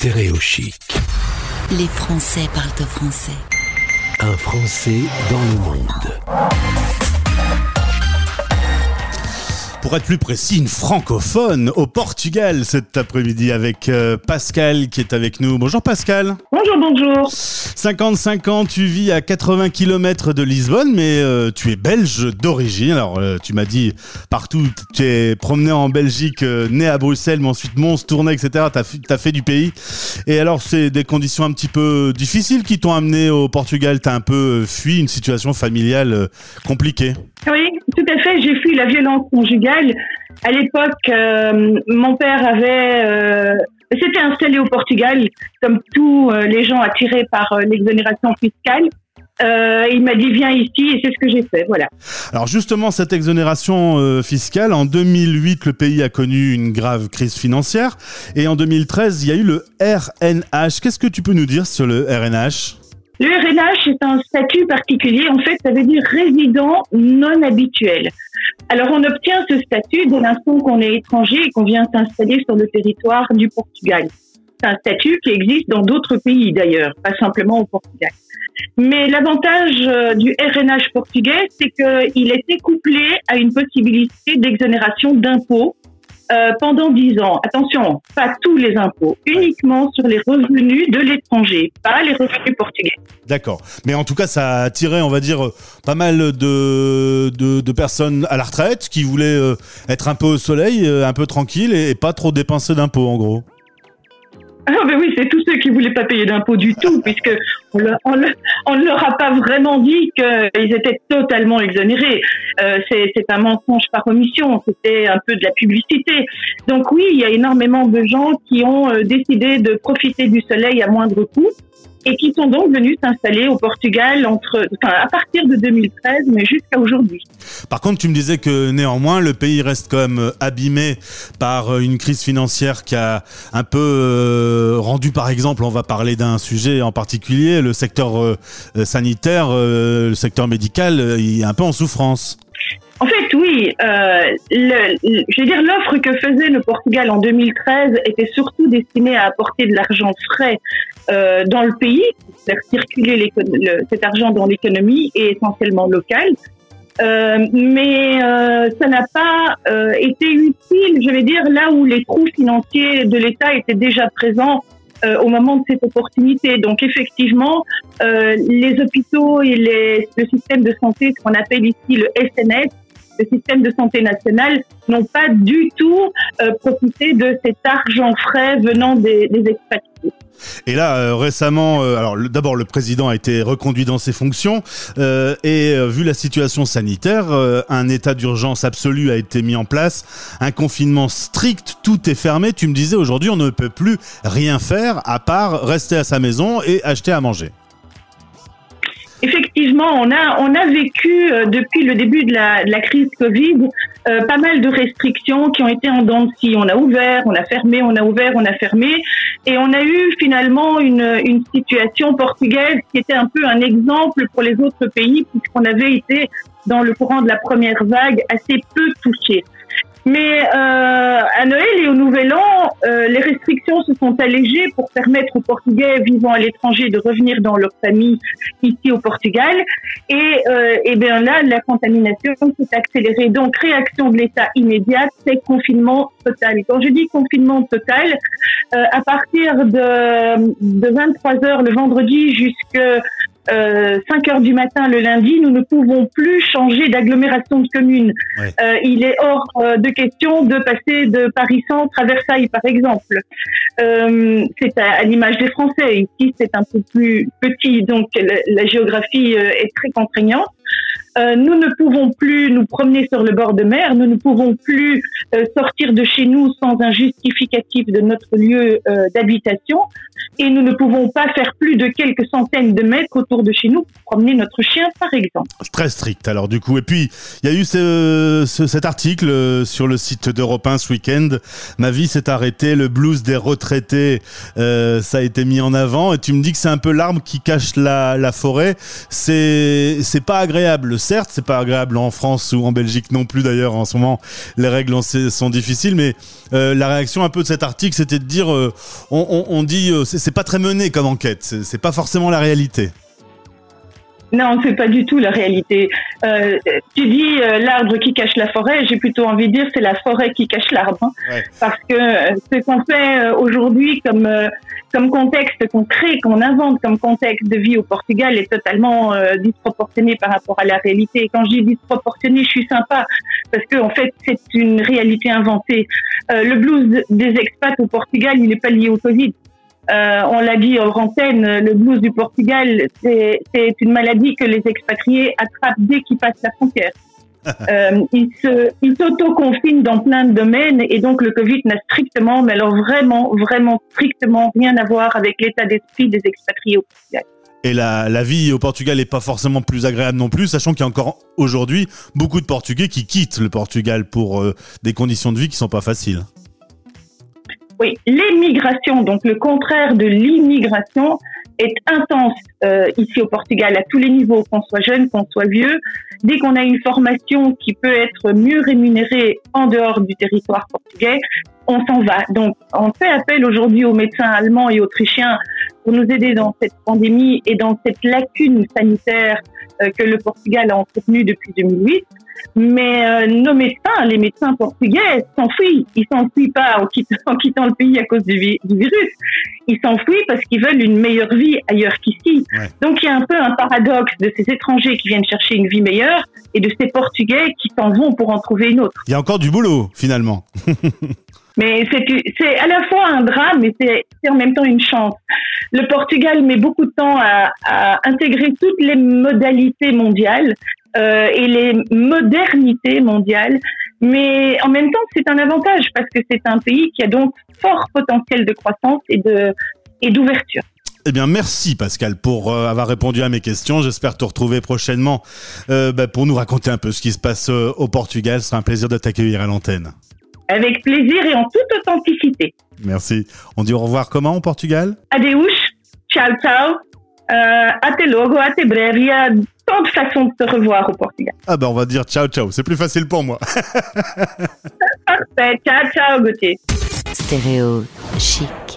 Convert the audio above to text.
Stéréochic. Les Français parlent au français. Un Français dans le monde. Pour être plus précis, une francophone au Portugal cet après-midi avec euh, Pascal qui est avec nous. Bonjour Pascal. Bonjour, bonjour. 55 ans, tu vis à 80 km de Lisbonne, mais euh, tu es belge d'origine. Alors, euh, tu m'as dit partout, tu es promené en Belgique, né à Bruxelles, mais ensuite Mons, Tournai, etc. Tu as, fait du pays. Et alors, c'est des conditions un petit peu difficiles qui t'ont amené au Portugal. Tu as un peu fui une situation familiale compliquée. Oui, tout à fait. J'ai fui la violence conjugale. À l'époque, euh, mon père avait euh, s'était installé au Portugal, comme tous euh, les gens attirés par l'exonération fiscale. il m'a dit viens ici et c'est ce que j'ai fait. Voilà. Alors justement, cette exonération fiscale, en 2008, le pays a connu une grave crise financière et en 2013, il y a eu le RNH. Qu'est-ce que tu peux nous dire sur le RNH le RNH est un statut particulier. En fait, ça veut dire résident non habituel. Alors, on obtient ce statut dès l'instant qu'on est étranger et qu'on vient s'installer sur le territoire du Portugal. C'est un statut qui existe dans d'autres pays d'ailleurs, pas simplement au Portugal. Mais l'avantage euh, du RNH portugais, c'est qu'il était couplé à une possibilité d'exonération d'impôts euh, pendant 10 ans. Attention, pas tous les impôts, uniquement sur les revenus de l'étranger, pas les revenus portugais. D'accord. Mais en tout cas, ça a attiré, on va dire, pas mal de, de, personnes à la retraite qui voulaient euh, être un peu au soleil, euh, un peu tranquille et, et pas trop dépenser d'impôts, en gros. Ah ben oui, c'est tous ceux qui voulaient pas payer d'impôts du tout, puisque on, ne leur a pas vraiment dit qu'ils étaient totalement exonérés. Euh, c'est un mensonge par omission, c'était un peu de la publicité. Donc oui, il y a énormément de gens qui ont euh, décidé de profiter du soleil à moindre coût et qui sont donc venus s'installer au Portugal entre, enfin, à partir de 2013, mais jusqu'à aujourd'hui. Par contre, tu me disais que néanmoins, le pays reste quand même euh, abîmé par euh, une crise financière qui a un peu euh, rendu, par exemple, on va parler d'un sujet en particulier, le secteur sanitaire, le secteur médical, il est un peu en souffrance. Oui. Euh, je veux dire, l'offre que faisait le Portugal en 2013 était surtout destinée à apporter de l'argent frais euh, dans le pays, faire circuler cet argent dans l'économie et essentiellement locale. Euh, mais euh, ça n'a pas euh, été utile, je vais dire, là où les trous financiers de l'État étaient déjà présents euh, au moment de cette opportunité. Donc effectivement, euh, les hôpitaux et les, le système de santé, ce qu'on appelle ici le SNS, le système de santé national n'ont pas du tout euh, profité de cet argent frais venant des, des expatriés. Et là, euh, récemment, euh, alors d'abord le président a été reconduit dans ses fonctions et vu la situation sanitaire, un état d'urgence absolu a été mis en place, un confinement strict, tout est fermé. Tu me disais aujourd'hui, on ne peut plus rien faire à part rester à sa maison et acheter à manger. Effectivement, on a on a vécu euh, depuis le début de la, de la crise Covid euh, pas mal de restrictions qui ont été en dents de scie. On a ouvert, on a fermé, on a ouvert, on a fermé, et on a eu finalement une, une situation portugaise qui était un peu un exemple pour les autres pays puisqu'on avait été dans le courant de la première vague assez peu touchés. Mais euh, à Noël et au Nouvel An, euh, les restrictions se sont allégées pour permettre aux Portugais vivant à l'étranger de revenir dans leur famille ici au Portugal. Et, euh, et bien là, la contamination s'est accélérée. Donc, réaction de l'État immédiate, c'est confinement total. Quand je dis confinement total, à partir de, de 23 heures le vendredi jusqu'à euh, 5 heures du matin le lundi, nous ne pouvons plus changer d'agglomération de commune. Euh, il est hors euh, de question de passer de Paris-Centre à Versailles, par exemple. Euh, c'est à, l'image des Français. Ici, c'est un peu plus petit, donc la géographie est très contraignante. Euh, nous ne pouvons plus nous promener sur le bord de mer, nous ne pouvons plus euh, sortir de chez nous sans un justificatif de notre lieu euh, d'habitation et nous ne pouvons pas faire plus de quelques centaines de mètres autour de chez nous pour promener notre chien, par exemple. Très strict alors du coup. Et puis, il y a eu ce, ce, cet article sur le site d'Europe 1 ce week-end. Ma vie s'est arrêtée, le blues des retraités, ça a été mis en avant. Et tu me dis que c'est un peu l'arbre qui cache la, la forêt. C'est pas agréable certes, c'est pas agréable en France ou en Belgique non plus d'ailleurs. En ce moment, les règles sont difficiles, mais euh, la réaction un peu de cet article, c'était de dire, euh, on, on, dit, euh, c'est pas très mené comme enquête, c'est pas forcément la réalité. Non, c'est pas du tout la réalité. Euh, tu dis euh, l'arbre qui cache la forêt, j'ai plutôt envie de dire c'est la forêt qui cache l'arbre, hein. parce que euh, ce qu'on fait aujourd'hui comme comme contexte qu'on crée, qu'on invente comme contexte de vie au Portugal est totalement disproportionné par rapport à la réalité. Et quand je dis disproportionné, je suis sympa parce que en fait c'est une réalité inventée. le blues des expats au Portugal, il n'est pas lié au Covid. Euh, on l'a dit en antenne, le blues du Portugal, c'est une maladie que les expatriés attrapent dès qu'ils passent la frontière. Euh, ils s'auto-confinent dans plein de domaines et donc le Covid n'a strictement, mais alors vraiment, vraiment strictement rien à voir avec l'état d'esprit des expatriés au Portugal. Et la, la, vie au Portugal n'est pas forcément plus agréable non plus, sachant qu'il y a encore aujourd'hui beaucoup de Portugais qui quittent le Portugal pour euh, des conditions de vie qui sont pas faciles. Oui, l'émigration, donc le contraire de l'immigration, est intense euh, ici au Portugal à tous les niveaux, qu'on soit jeune, qu'on soit vieux. Dès qu'on a une formation qui peut être mieux rémunérée en dehors du territoire portugais, on s'en va. Donc, on fait appel aujourd'hui aux médecins allemands et autrichiens pour nous aider dans cette pandémie et dans cette lacune sanitaire euh, que le Portugal a entretenue depuis 2008. Mais euh, nos médecins, les médecins portugais, s'enfuient. Ils s'enfuient pas en quittant, en quittant, le pays à cause du, du virus. Ils s'enfuient parce qu'ils veulent une meilleure vie ailleurs qu'ici. Donc il y a un peu un paradoxe de ces étrangers qui viennent chercher une vie meilleure et de ces Portugais qui s'en vont pour en trouver une autre. Il y a encore du boulot finalement. Mais c'est à la fois un drame et c'est en même temps une chance. Le Portugal met beaucoup de temps à, à intégrer toutes les modalités mondiales euh, et les modernités mondiales. Mais en même temps, c'est un avantage parce que c'est un pays qui a donc fort potentiel de croissance et de et d'ouverture. Eh bien, merci Pascal pour euh, avoir répondu à mes questions. J'espère te retrouver prochainement euh, bah, pour nous raconter un peu ce qui se passe euh, au Portugal. Ce sera un plaisir de t'accueillir à l'antenne. Avec plaisir et en toute authenticité. Merci. On dit au revoir comment au Portugal? Adeus, ciao ciao, até logo, até breve. Il y a tant de façons de se revoir au Portugal. Ah ben on va dire ciao ciao, c'est plus facile pour moi. Parfait, ciao ciao Gauthier. Stéréo chic.